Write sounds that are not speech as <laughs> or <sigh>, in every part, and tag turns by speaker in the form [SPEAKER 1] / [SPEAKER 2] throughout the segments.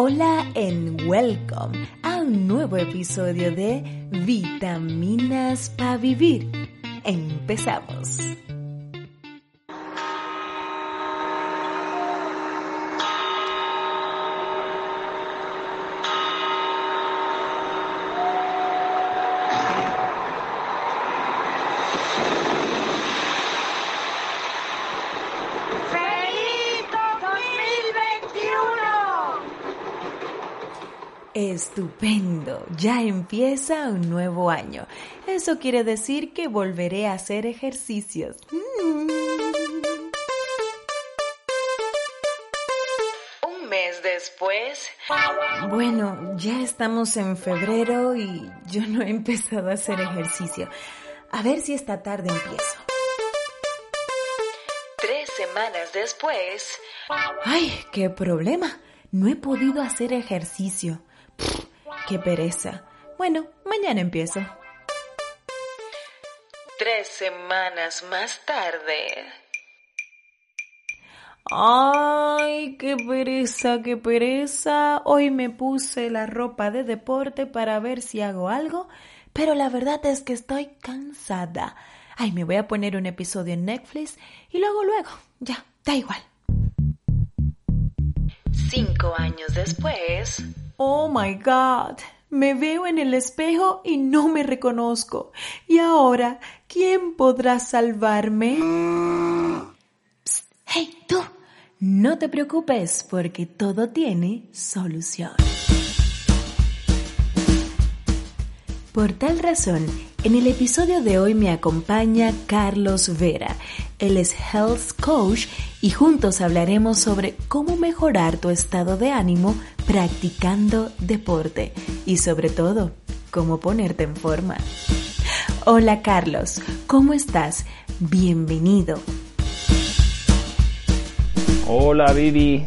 [SPEAKER 1] Hola and welcome a un nuevo episodio de Vitaminas para Vivir. Empezamos. Estupendo, ya empieza un nuevo año. Eso quiere decir que volveré a hacer ejercicios. Un mes después... Bueno, ya estamos en febrero y yo no he empezado a hacer ejercicio. A ver si esta tarde empiezo. Tres semanas después... ¡Ay, qué problema! No he podido hacer ejercicio. ¡Qué pereza! Bueno, mañana empiezo. Tres semanas más tarde. ¡Ay, qué pereza, qué pereza! Hoy me puse la ropa de deporte para ver si hago algo, pero la verdad es que estoy cansada. Ay, me voy a poner un episodio en Netflix y luego luego. Ya, da igual. Cinco años después. Oh my God. Me veo en el espejo y no me reconozco. Y ahora, ¿quién podrá salvarme? hey, tú. No te preocupes porque todo tiene solución. Por tal razón, en el episodio de hoy me acompaña Carlos Vera. Él es Health Coach y juntos hablaremos sobre cómo mejorar tu estado de ánimo practicando deporte y sobre todo, cómo ponerte en forma. Hola Carlos, ¿cómo estás? Bienvenido.
[SPEAKER 2] Hola Vivi,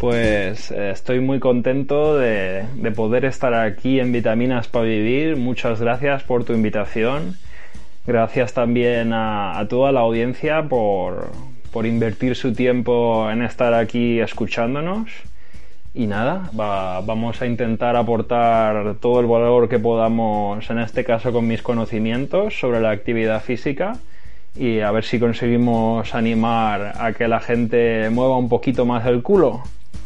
[SPEAKER 2] pues eh, estoy muy contento de, poder estar aquí en Vitaminas para Vivir. Muchas gracias por tu invitación. Gracias también a, toda la audiencia por, invertir su tiempo en estar aquí escuchándonos. Y nada, vamos a intentar aportar todo el valor que podamos, en este caso con mis conocimientos sobre la actividad física y a ver si conseguimos animar a que la gente mueva un poquito más el culo.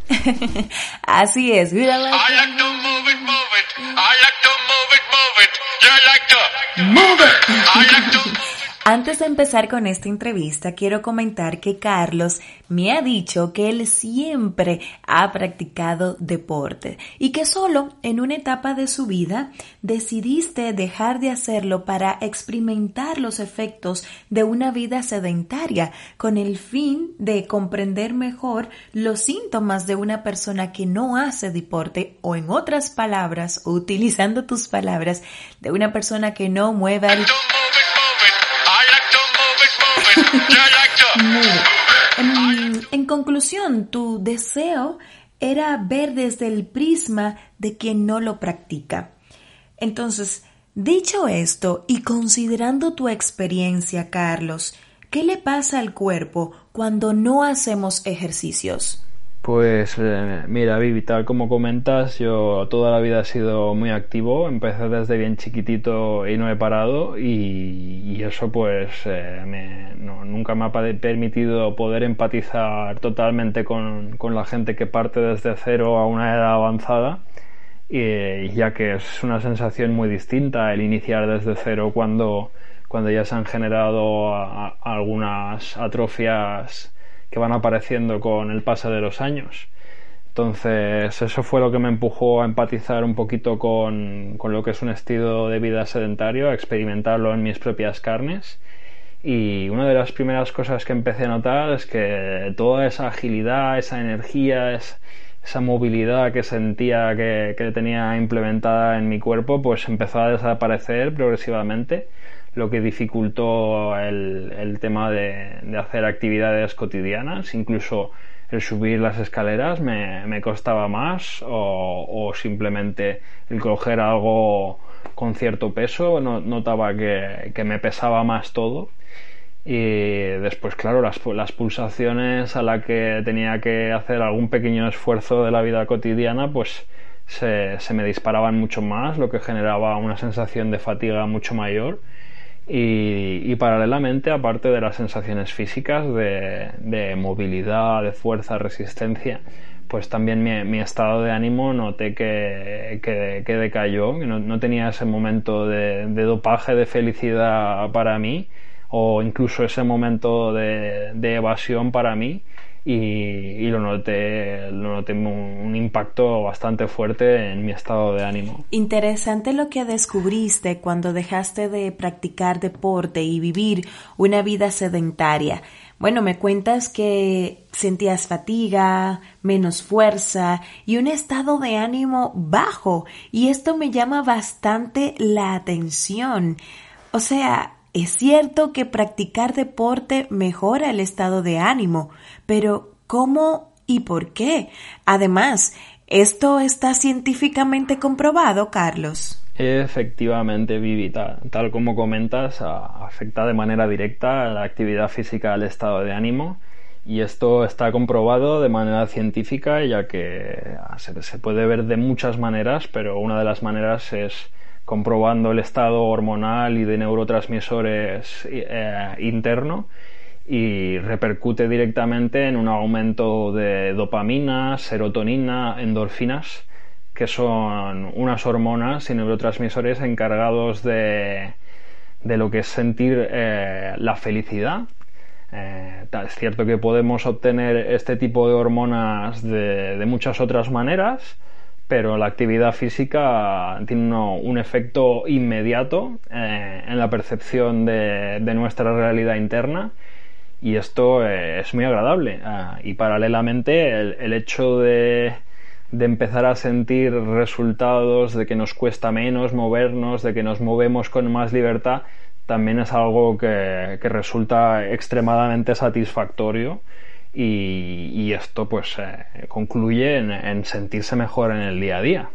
[SPEAKER 2] <laughs>
[SPEAKER 1] Así es. I like to move it, move it. I like to move it, move it. You like to move it. I like to antes de empezar con esta entrevista, quiero comentar que Carlos me ha dicho que él siempre ha practicado deporte y que solo en una etapa de su vida decidiste dejar de hacerlo para experimentar los efectos de una vida sedentaria con el fin de comprender mejor los síntomas de una persona que no hace deporte o en otras palabras, utilizando tus palabras, de una persona que no mueve el en, conclusión, tu deseo era ver desde el prisma de quien no lo practica. Entonces, dicho esto y considerando tu experiencia, Carlos, ¿qué le pasa al cuerpo cuando no hacemos ejercicios?
[SPEAKER 2] Pues eh, mira, Vivi, tal como comentas, yo toda la vida he sido muy activo, empecé desde bien chiquitito y no he parado y, eso pues eh, nunca me ha permitido poder empatizar totalmente con, la gente que parte desde cero a una edad avanzada, y, ya que es una sensación muy distinta el iniciar desde cero cuando, cuando ya se han generado algunas atrofias que van apareciendo con el paso de los años. Entonces, eso fue lo que me empujó a empatizar un poquito con, con, lo que es un estilo de vida sedentario, a experimentarlo en mis propias carnes. y una de las primeras cosas que empecé a notar es que toda esa agilidad, esa energía, esa movilidad que sentía que, tenía implementada en mi cuerpo, pues empezó a desaparecer progresivamente, lo que dificultó el, tema de, hacer actividades cotidianas, incluso el subir las escaleras me, costaba más o, simplemente el coger algo con cierto peso notaba que me pesaba más todo y después, claro, las, las pulsaciones a la que tenía que hacer algún pequeño esfuerzo de la vida cotidiana, pues se, se me disparaban mucho más, lo que generaba una sensación de fatiga mucho mayor. Y, y, paralelamente, aparte de las sensaciones físicas de, de movilidad, de fuerza, resistencia, pues también mi, mi estado de ánimo noté que, que, que decayó, no, no, tenía ese momento de, de, dopaje, de felicidad para mí, o incluso ese momento de, evasión para mí y, lo noté, lo noté un, impacto bastante fuerte en mi estado de ánimo.
[SPEAKER 1] Interesante lo que descubriste cuando dejaste de practicar deporte y vivir una vida sedentaria. Bueno, me cuentas que sentías fatiga, menos fuerza y un estado de ánimo bajo y esto me llama bastante la atención. O sea, es cierto que practicar deporte mejora el estado de ánimo, pero ¿cómo y por qué? Además, ¿esto está científicamente comprobado, Carlos?
[SPEAKER 2] Efectivamente, Vivi, tal, como comentas, afecta de manera directa la actividad física al estado de ánimo y esto está comprobado de manera científica ya que se puede ver de muchas maneras, pero una de las maneras es comprobando el estado hormonal y de neurotransmisores eh, interno y repercute directamente en un aumento de dopamina, serotonina, endorfinas, que son unas hormonas y neurotransmisores encargados de, de lo que es sentir eh, la felicidad. Eh, es cierto que podemos obtener este tipo de hormonas de, de muchas otras maneras, pero la actividad física tiene un efecto inmediato eh, en la percepción de, nuestra realidad interna y esto eh, es muy agradable. Ah, y paralelamente el, hecho de, empezar a sentir resultados de que nos cuesta menos movernos, de que nos movemos con más libertad, también es algo que resulta extremadamente satisfactorio y, esto pues eh, concluye en, sentirse mejor en el día a día.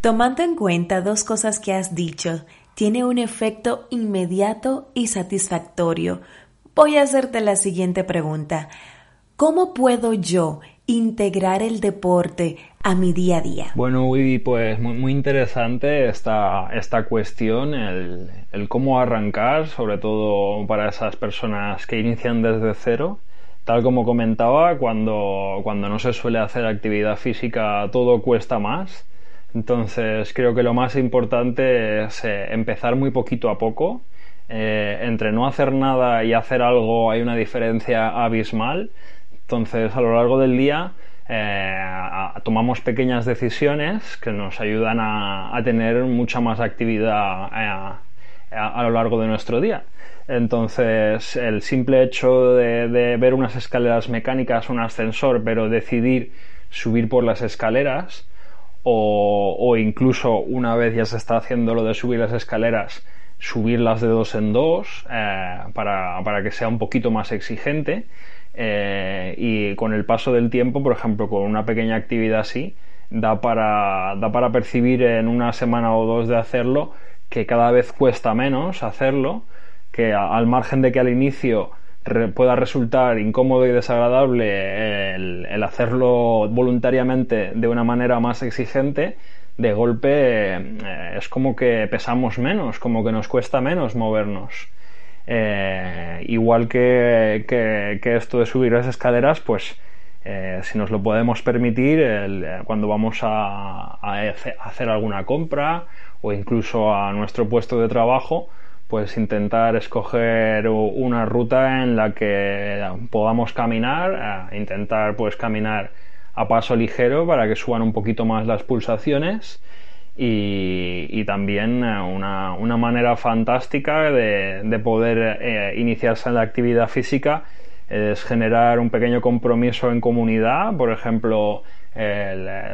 [SPEAKER 1] Tomando en cuenta dos cosas que has dicho, tiene un efecto inmediato y satisfactorio. Voy a hacerte la siguiente pregunta. ¿Cómo puedo yo integrar el deporte a mi día a día?
[SPEAKER 2] Bueno, Vivi, pues muy, interesante esta, esta cuestión, el, el, cómo arrancar, sobre todo para esas personas que inician desde cero Tal como comentaba, cuando, cuando no se suele hacer actividad física todo cuesta más. Entonces creo que lo más importante es eh, empezar muy poquito a poco. Eh, entre no hacer nada y hacer algo hay una diferencia abismal. Entonces a lo largo del día eh, tomamos pequeñas decisiones que nos ayudan a, tener mucha más actividad a lo largo de nuestro día. Entonces, el simple hecho de, ver unas escaleras mecánicas, un ascensor, pero decidir subir por las escaleras, o, incluso una vez ya se está haciendo lo de subir las escaleras, subirlas de dos en dos eh, para, que sea un poquito más exigente. Eh, y con el paso del tiempo, por ejemplo, con una pequeña actividad así, da para, da para percibir en una semana o dos de hacerlo que cada vez cuesta menos hacerlo que al margen de que al inicio pueda resultar incómodo y desagradable el, hacerlo voluntariamente de una manera más exigente, de golpe eh, es como que pesamos menos, como que nos cuesta menos movernos. Eh, igual que, esto de subir las escaleras, pues eh, si nos lo podemos permitir cuando vamos a hacer alguna compra o incluso a nuestro puesto de trabajo, pues intentar escoger una ruta en la que podamos caminar, intentar pues caminar a paso ligero para que suban un poquito más las pulsaciones y, también eh, una, manera fantástica de, poder eh, iniciarse en la actividad física es generar un pequeño compromiso en comunidad, por ejemplo,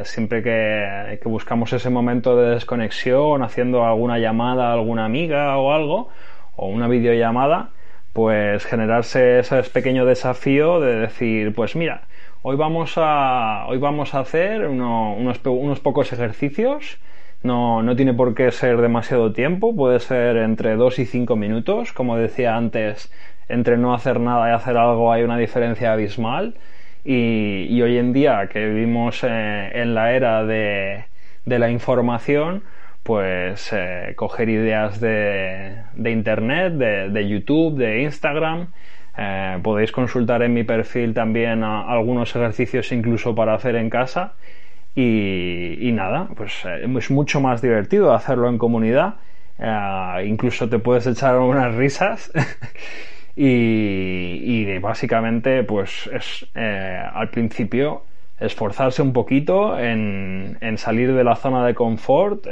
[SPEAKER 2] siempre que, buscamos ese momento de desconexión, haciendo alguna llamada a alguna amiga o algo, o una videollamada, pues generarse ese pequeño desafío de decir, pues mira, hoy vamos a, hoy vamos a hacer unos, unos pocos ejercicios no, no tiene por qué ser demasiado tiempo, puede ser entre 2 y 5 minutos. Como decía antes, entre no hacer nada y hacer algo hay una diferencia abismal. Y, hoy en día que vivimos eh, en la era de, la información, pues eh, coger ideas de, Internet, de, YouTube, de Instagram. Eh, podéis consultar en mi perfil también algunos ejercicios incluso para hacer en casa y, nada, pues es mucho más divertido hacerlo en comunidad. Incluso te puedes echar unas risas. <laughs> y, básicamente, pues es eh, al principio esforzarse un poquito en, salir de la zona de confort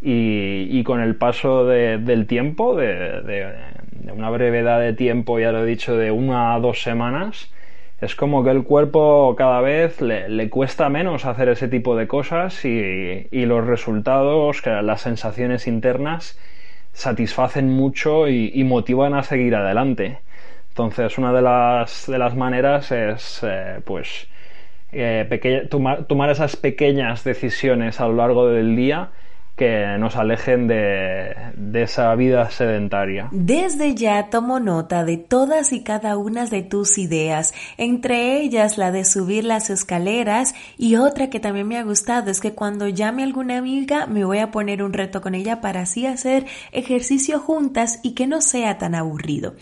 [SPEAKER 2] y, con el paso del tiempo, de, de, una brevedad de tiempo, ya lo he dicho, de una a dos semanas, es como que el cuerpo cada vez le, cuesta menos hacer ese tipo de cosas y, los resultados, las sensaciones internas satisfacen mucho y, motivan a seguir adelante. Entonces, una de las, de las maneras es, eh, pues, eh, tomar esas pequeñas decisiones a lo largo del día que nos alejen de, esa vida sedentaria.
[SPEAKER 1] Desde ya tomo nota de todas y cada una de tus ideas, entre ellas la de subir las escaleras y otra que también me ha gustado es que cuando llame alguna amiga me voy a poner un reto con ella para así hacer ejercicio juntas y que no sea tan aburrido.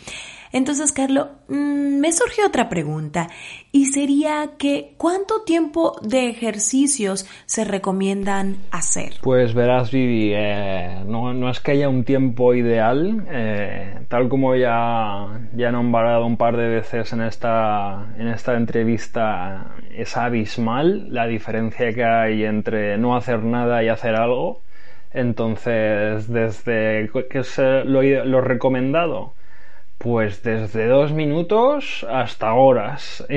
[SPEAKER 1] Entonces, Carlos, mm, me surgió otra pregunta y sería que ¿cuánto tiempo de ejercicios se recomiendan hacer?
[SPEAKER 2] Pues verás, Vivi, eh, no, es que haya un tiempo ideal, eh, tal como ya, ya he nombrado un par de veces en esta, en esta entrevista, es abismal la diferencia que hay entre no hacer nada y hacer algo. Entonces, desde que es lo, lo recomendado, pues desde dos minutos hasta horas. <laughs>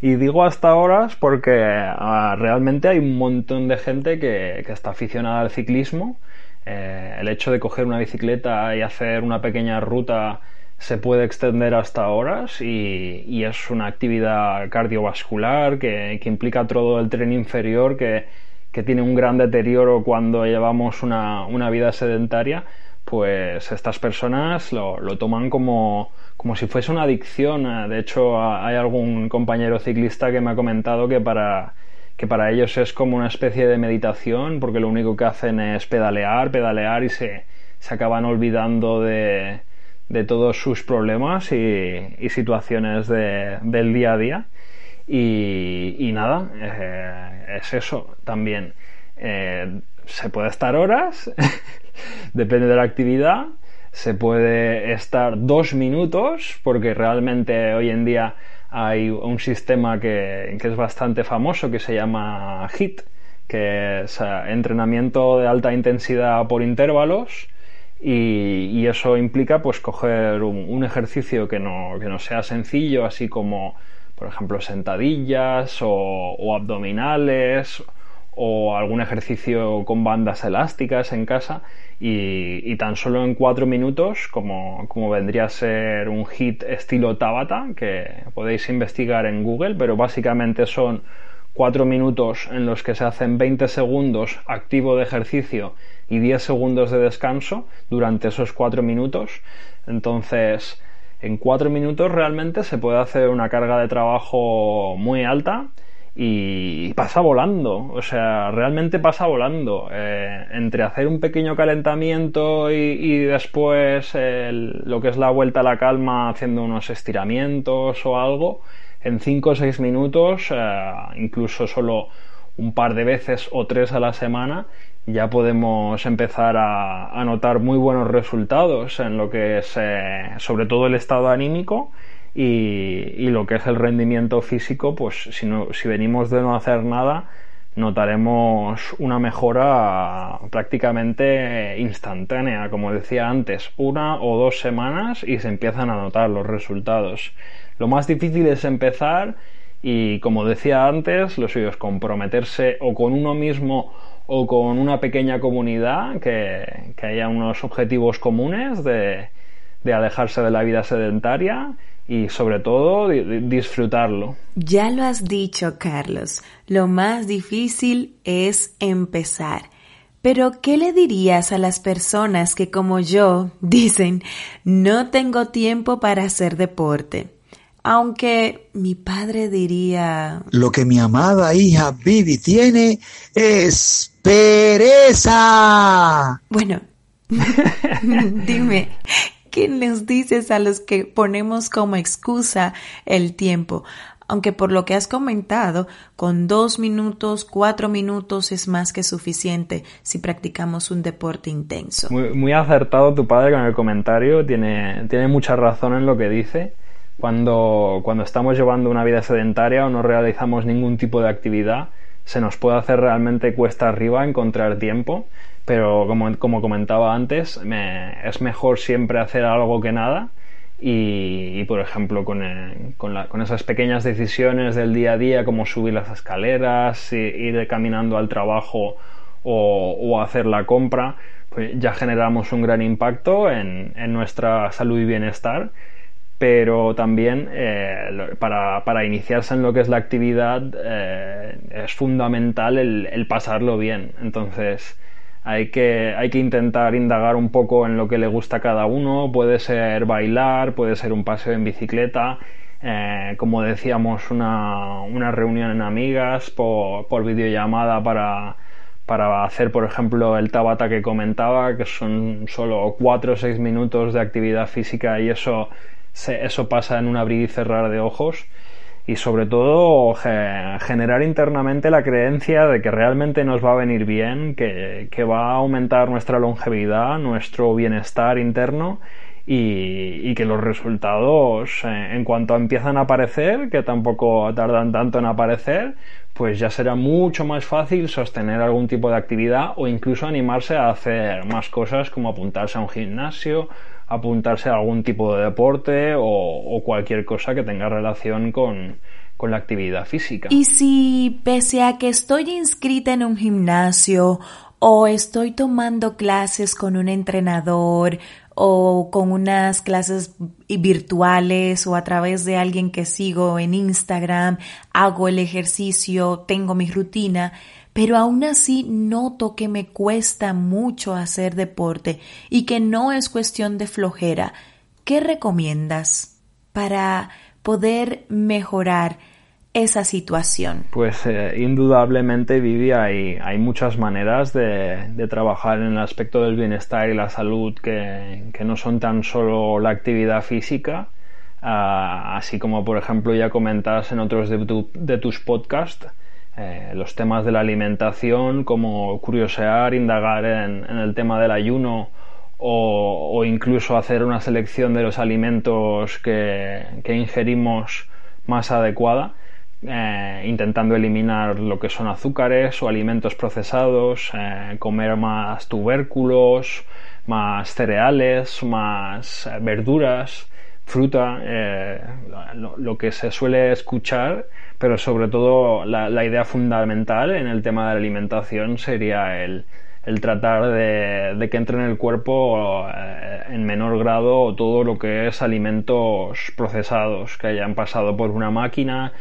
[SPEAKER 2] Y, digo hasta horas porque ah, realmente hay un montón de gente que, está aficionada al ciclismo. Eh, el hecho de coger una bicicleta y hacer una pequeña ruta se puede extender hasta horas y, es una actividad cardiovascular que, implica todo el tren inferior que, tiene un gran deterioro cuando llevamos una, una vida sedentaria pues estas personas lo, toman como, como, si fuese una adicción. De hecho, hay algún compañero ciclista que me ha comentado que para, que para ellos es como una especie de meditación, porque lo único que hacen es pedalear, pedalear y se, se acaban olvidando de, de todos sus problemas y, situaciones del día a día. Y, nada, eh, es eso también. Eh, se puede estar horas, <laughs> depende de la actividad, se puede estar dos minutos, porque realmente hoy en día hay un sistema que, es bastante famoso que se llama HIT, que es eh, entrenamiento de alta intensidad por intervalos. Y, eso implica pues coger un, ejercicio que no, que no sea sencillo, así como por ejemplo sentadillas o abdominales o algún ejercicio con bandas elásticas en casa y, tan solo en cuatro minutos como, como, vendría a ser un hit estilo Tabata que podéis investigar en Google pero básicamente son cuatro minutos en los que se hacen 20 segundos activo de ejercicio y 10 segundos de descanso durante esos cuatro minutos. Entonces en cuatro minutos realmente se puede hacer una carga de trabajo muy alta y pasa volando, o sea, realmente pasa volando. Eh, entre hacer un pequeño calentamiento y, después lo que es la vuelta a la calma haciendo unos estiramientos o algo, en 5 o 6 minutos, eh, incluso solo un par de veces o tres a la semana, ya podemos empezar a, notar muy buenos resultados en lo que es eh, sobre todo el estado anímico y, lo que es el rendimiento físico, pues si, no, si venimos de no hacer nada, notaremos una mejora prácticamente instantánea, como decía antes, una o dos semanas y se empiezan a notar los resultados. Lo más difícil es empezar y, como decía antes, lo suyo comprometerse o con uno mismo o con una pequeña comunidad, que, haya unos objetivos comunes de alejarse de la vida sedentaria y sobre todo disfrutarlo.
[SPEAKER 1] Ya lo has dicho, Carlos, lo más difícil es empezar. Pero, ¿qué le dirías a las personas que como yo <laughs> dicen, no tengo tiempo para hacer deporte? Aunque mi padre diría...
[SPEAKER 3] Lo que mi amada hija Vivi tiene es pereza.
[SPEAKER 1] Bueno, <laughs> dime, ¿qué les dices a los que ponemos como excusa el tiempo? Aunque por lo que has comentado, con dos minutos, cuatro minutos es más que suficiente si practicamos un deporte intenso.
[SPEAKER 2] Muy, acertado tu padre con el comentario, tiene, tiene mucha razón en lo que dice. Cuando, cuando estamos llevando una vida sedentaria o no realizamos ningún tipo de actividad, se nos puede hacer realmente cuesta arriba encontrar tiempo pero como, como comentaba antes, es mejor siempre hacer algo que nada y, por ejemplo con, eh, con, con, esas pequeñas decisiones del día a día como subir las escaleras, ir caminando al trabajo o, o hacer la compra, pues ya generamos un gran impacto en, en nuestra salud y bienestar pero también eh, para, para, iniciarse en lo que es la actividad eh, es fundamental el, el, pasarlo bien. Entonces, hay que, hay que intentar indagar un poco en lo que le gusta a cada uno. Puede ser bailar, puede ser un paseo en bicicleta, eh, como decíamos, una, una, reunión en amigas por, por videollamada para, para hacer, por ejemplo, el tabata que comentaba, que son solo 4 o 6 minutos de actividad física y eso, eso pasa en un abrir y cerrar de ojos y sobre todo generar internamente la creencia de que realmente nos va a venir bien, que, va a aumentar nuestra longevidad, nuestro bienestar interno y, que los resultados eh, en cuanto empiezan a aparecer, que tampoco tardan tanto en aparecer, pues ya será mucho más fácil sostener algún tipo de actividad o incluso animarse a hacer más cosas como apuntarse a un gimnasio apuntarse a algún tipo de deporte o, cualquier cosa que tenga relación con, con la actividad física.
[SPEAKER 1] Y si pese a que estoy inscrita en un gimnasio o estoy tomando clases con un entrenador o con unas clases virtuales o a través de alguien que sigo en Instagram, hago el ejercicio, tengo mi rutina, pero aún así noto que me cuesta mucho hacer deporte y que no es cuestión de flojera. ¿Qué recomiendas para poder mejorar esa situación?
[SPEAKER 2] Pues eh, indudablemente, Vivi, hay, hay muchas maneras de, trabajar en el aspecto del bienestar y la salud que, no son tan solo la actividad física, ah, así como por ejemplo ya comentaste en otros de, de tus podcasts, eh, los temas de la alimentación, como curiosear, indagar en, el tema del ayuno o, incluso hacer una selección de los alimentos que, ingerimos más adecuada, eh, intentando eliminar lo que son azúcares o alimentos procesados, eh, comer más tubérculos, más cereales, más verduras, fruta, lo que se suele escuchar pero sobre todo la, idea fundamental en el tema de la alimentación sería el, tratar de, que entre en el cuerpo eh, en menor grado todo lo que es alimentos procesados, que hayan pasado por una máquina,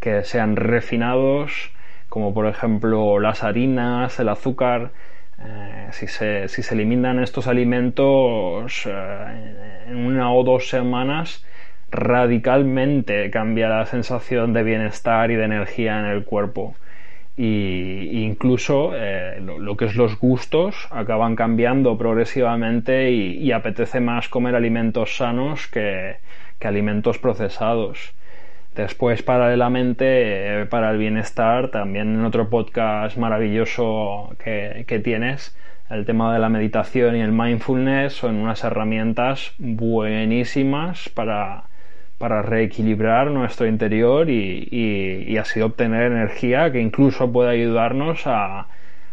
[SPEAKER 2] que sean refinados, como por ejemplo las harinas, el azúcar. Eh, si, se, si se eliminan estos alimentos eh, en una o dos semanas, radicalmente cambia la sensación de bienestar y de energía en el cuerpo. Y incluso eh, lo, que es los gustos acaban cambiando progresivamente y, apetece más comer alimentos sanos que, alimentos procesados. Después, paralelamente, eh, para el bienestar, también en otro podcast maravilloso que, que tienes, el tema de la meditación y el mindfulness son unas herramientas buenísimas para, para reequilibrar nuestro interior y, así obtener energía que incluso puede ayudarnos a,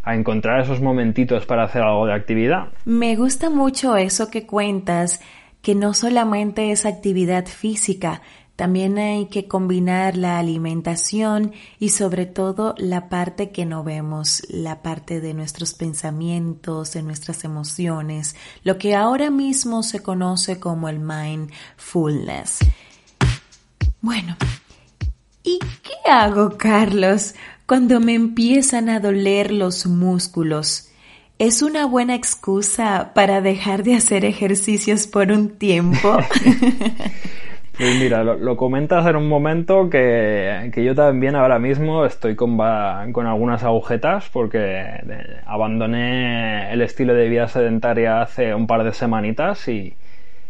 [SPEAKER 2] a encontrar esos momentitos para hacer algo de actividad.
[SPEAKER 1] Me gusta mucho eso que cuentas, que no solamente es actividad física, también hay que combinar la alimentación y sobre todo la parte que no vemos, la parte de nuestros pensamientos, de nuestras emociones, lo que ahora mismo se conoce como el mindfulness. Bueno, ¿y qué hago, Carlos, cuando me empiezan a doler los músculos? ¿Es una buena excusa para dejar de hacer ejercicios por un tiempo? <laughs>
[SPEAKER 2] Pues mira, lo, comentas en un momento que, yo también ahora mismo estoy con, con algunas agujetas porque eh, abandoné el estilo de vida sedentaria hace un par de semanitas y,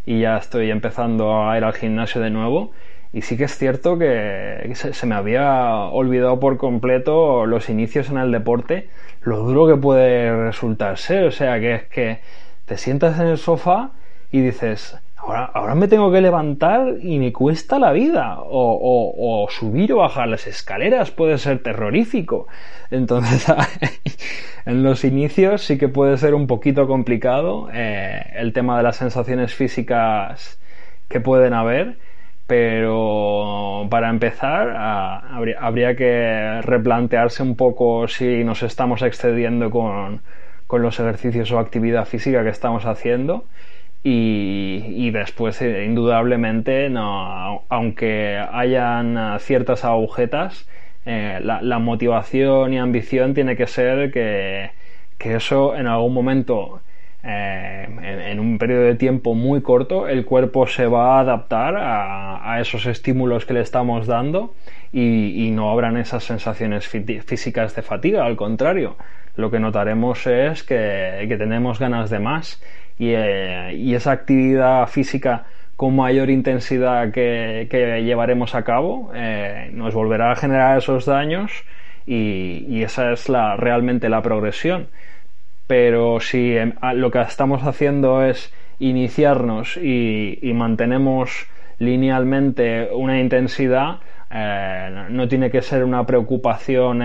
[SPEAKER 2] ya estoy empezando a ir al gimnasio de nuevo. Y sí que es cierto que se, me había olvidado por completo los inicios en el deporte, lo duro que puede resultar ser. O sea, que es que te sientas en el sofá y dices, Ahora, me tengo que levantar y me cuesta la vida. O, subir o bajar las escaleras puede ser terrorífico. Entonces, <laughs> en los inicios sí que puede ser un poquito complicado eh, el tema de las sensaciones físicas que pueden haber. Pero para empezar, habría, que replantearse un poco si nos estamos excediendo con los ejercicios o actividad física que estamos haciendo y, después, eh, indudablemente, no, aunque hayan eh, ciertas agujetas, eh, la, motivación y ambición tiene que ser que, eso en algún momento, en, un periodo de tiempo muy corto, el cuerpo se va a adaptar a, esos estímulos que le estamos dando y, no habrán esas sensaciones físicas de fatiga, al contrario, lo que notaremos es que, que tenemos ganas de más eh, y, esa actividad física con mayor intensidad que, llevaremos a cabo eh, nos volverá a generar esos daños y, esa es la, realmente la progresión. Pero si em, lo que estamos haciendo es iniciarnos y, mantenemos linealmente una intensidad, eh, no tiene que ser una preocupación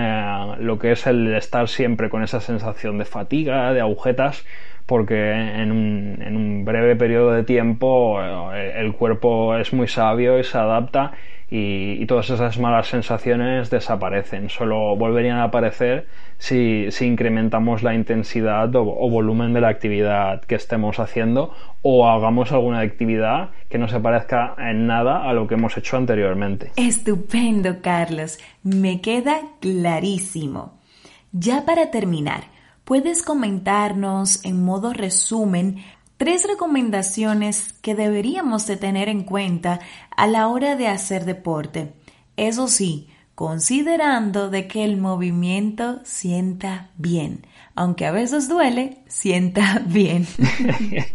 [SPEAKER 2] lo que es el estar siempre con esa sensación de fatiga, de agujetas, porque en un, breve periodo de tiempo eh, el cuerpo es muy sabio y se adapta y, todas esas malas sensaciones desaparecen, solo volverían a aparecer si, incrementamos la intensidad o, volumen de la actividad que estemos haciendo o hagamos alguna actividad que no se parezca en nada a lo que hemos hecho anteriormente.
[SPEAKER 1] Estupendo, Carlos, me queda clarísimo. Ya para terminar, ¿puedes comentarnos en modo resumen tres recomendaciones que deberíamos de tener en cuenta a la hora de hacer deporte? Eso sí, considerando de que el movimiento sienta bien, aunque a veces duele, sienta <laughs> bien. <laughs>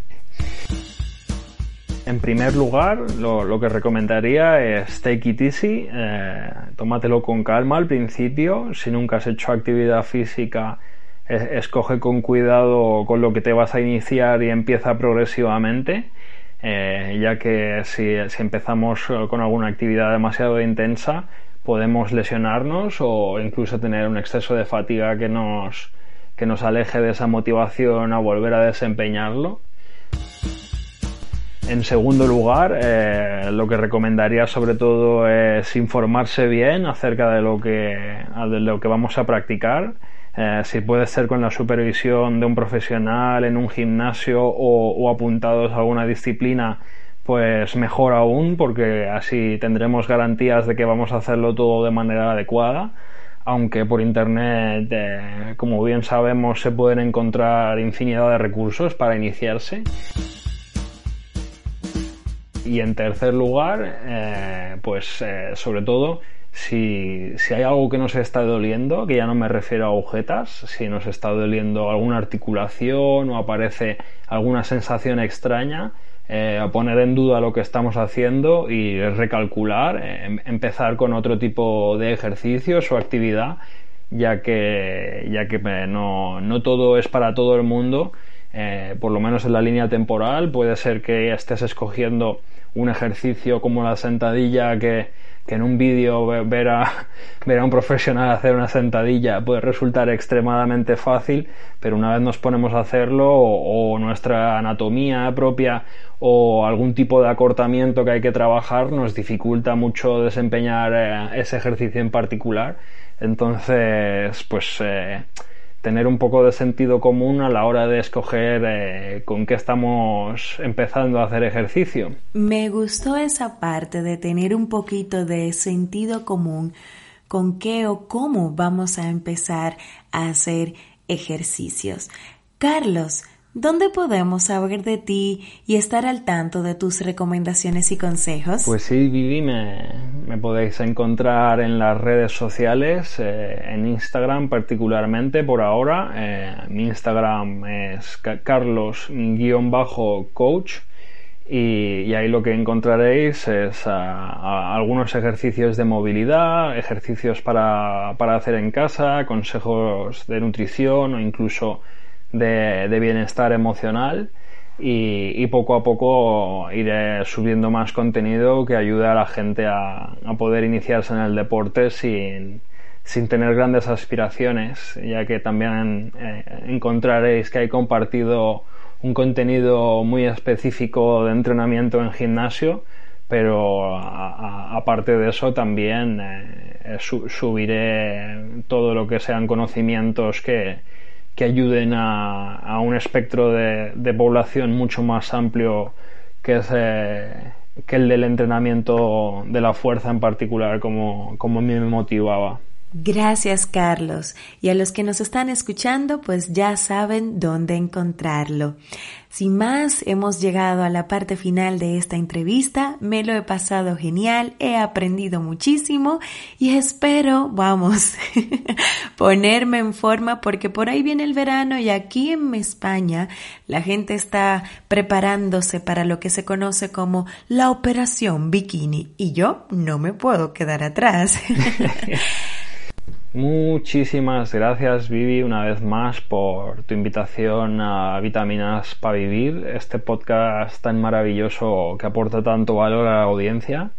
[SPEAKER 2] En primer lugar, lo, que recomendaría es take it easy, eh, tómatelo con calma al principio. Si nunca has hecho actividad física, escoge con cuidado con lo que te vas a iniciar y empieza progresivamente, eh, ya que si, empezamos con alguna actividad demasiado intensa podemos lesionarnos o incluso tener un exceso de fatiga que nos, que nos aleje de esa motivación a volver a desempeñarlo. En segundo lugar, eh, lo que recomendaría sobre todo es informarse bien acerca de lo que, de lo que vamos a practicar eh, si puede ser con la supervisión de un profesional en un gimnasio o, apuntados a alguna disciplina, pues mejor aún, porque así tendremos garantías de que vamos a hacerlo todo de manera adecuada. Aunque por internet, eh, como bien sabemos, se pueden encontrar infinidad de recursos para iniciarse. Y en tercer lugar, eh, pues sobre todo si, si, hay algo que nos está doliendo, que ya no me refiero a agujetas, si nos está doliendo alguna articulación o aparece alguna sensación extraña, eh, a poner en duda lo que estamos haciendo y recalcular, eh, em, empezar con otro tipo de ejercicios o actividad, ya que, ya que eh, no, no todo es para todo el mundo, por lo menos en la línea temporal, puede ser que estés escogiendo un ejercicio como la sentadilla que, en un vídeo ver a, <laughs> ver a un profesional hacer una sentadilla puede resultar extremadamente fácil, pero una vez nos ponemos a hacerlo o, nuestra anatomía propia o algún tipo de acortamiento que hay que trabajar nos dificulta mucho desempeñar eh, ese ejercicio en particular. Entonces, pues eh, tener un poco de sentido común a la hora de escoger eh, con qué estamos empezando a hacer ejercicio.
[SPEAKER 1] Me gustó esa parte de tener un poquito de sentido común con qué o cómo vamos a empezar a hacer ejercicios. Carlos, ¿Dónde podemos saber de ti y estar al tanto de tus recomendaciones y consejos?
[SPEAKER 2] Pues sí, Vivi, me, podéis encontrar en las redes sociales, eh, en Instagram particularmente por ahora. Eh, mi Instagram es carlos-coach y, ahí lo que encontraréis es algunos ejercicios de movilidad, ejercicios para, para hacer en casa, consejos de nutrición o incluso de, bienestar emocional y, poco a poco iré subiendo más contenido que ayude a la gente a, poder iniciarse en el deporte sin, sin, tener grandes aspiraciones, ya que también eh, encontraréis que hay compartido un contenido muy específico de entrenamiento en gimnasio, pero aparte de eso también eh, subiré todo lo que sean conocimientos que, que ayuden a, un espectro de, población mucho más amplio que, que el del entrenamiento de la fuerza en particular, como, como a mí me motivaba.
[SPEAKER 1] Gracias, Carlos. Y a los que nos están escuchando, pues ya saben dónde encontrarlo. Sin más, hemos llegado a la parte final de esta entrevista. Me lo he pasado genial, he aprendido muchísimo y espero, vamos, <laughs> ponerme en forma porque por ahí viene el verano y aquí en España la gente está preparándose para lo que se conoce como la operación bikini y yo no me puedo quedar atrás. <laughs>
[SPEAKER 2] Muchísimas gracias Vivi una vez más por tu invitación a Vitaminas para Vivir, este podcast tan maravilloso que aporta tanto valor a la audiencia.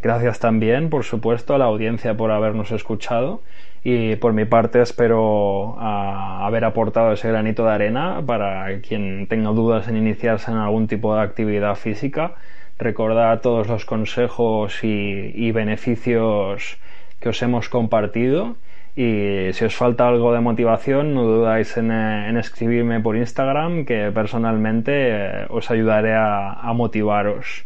[SPEAKER 2] Gracias también, por supuesto, a la audiencia por habernos escuchado y por mi parte espero ah, haber aportado ese granito de arena para quien tenga dudas en iniciarse en algún tipo de actividad física. Recordad todos los consejos y beneficios que os hemos compartido y si os falta algo de motivación, no dudáis en, eh, escribirme por Instagram, que personalmente eh, os ayudaré a, motivaros.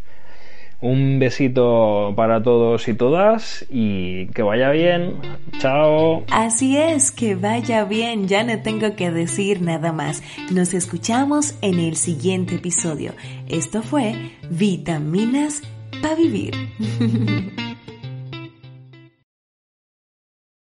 [SPEAKER 2] Un besito para todos y todas y que vaya bien. Chao.
[SPEAKER 1] Así es, que vaya bien. Ya no tengo que decir nada más. Nos escuchamos en el siguiente episodio. Esto fue Vitaminas para Vivir. <laughs>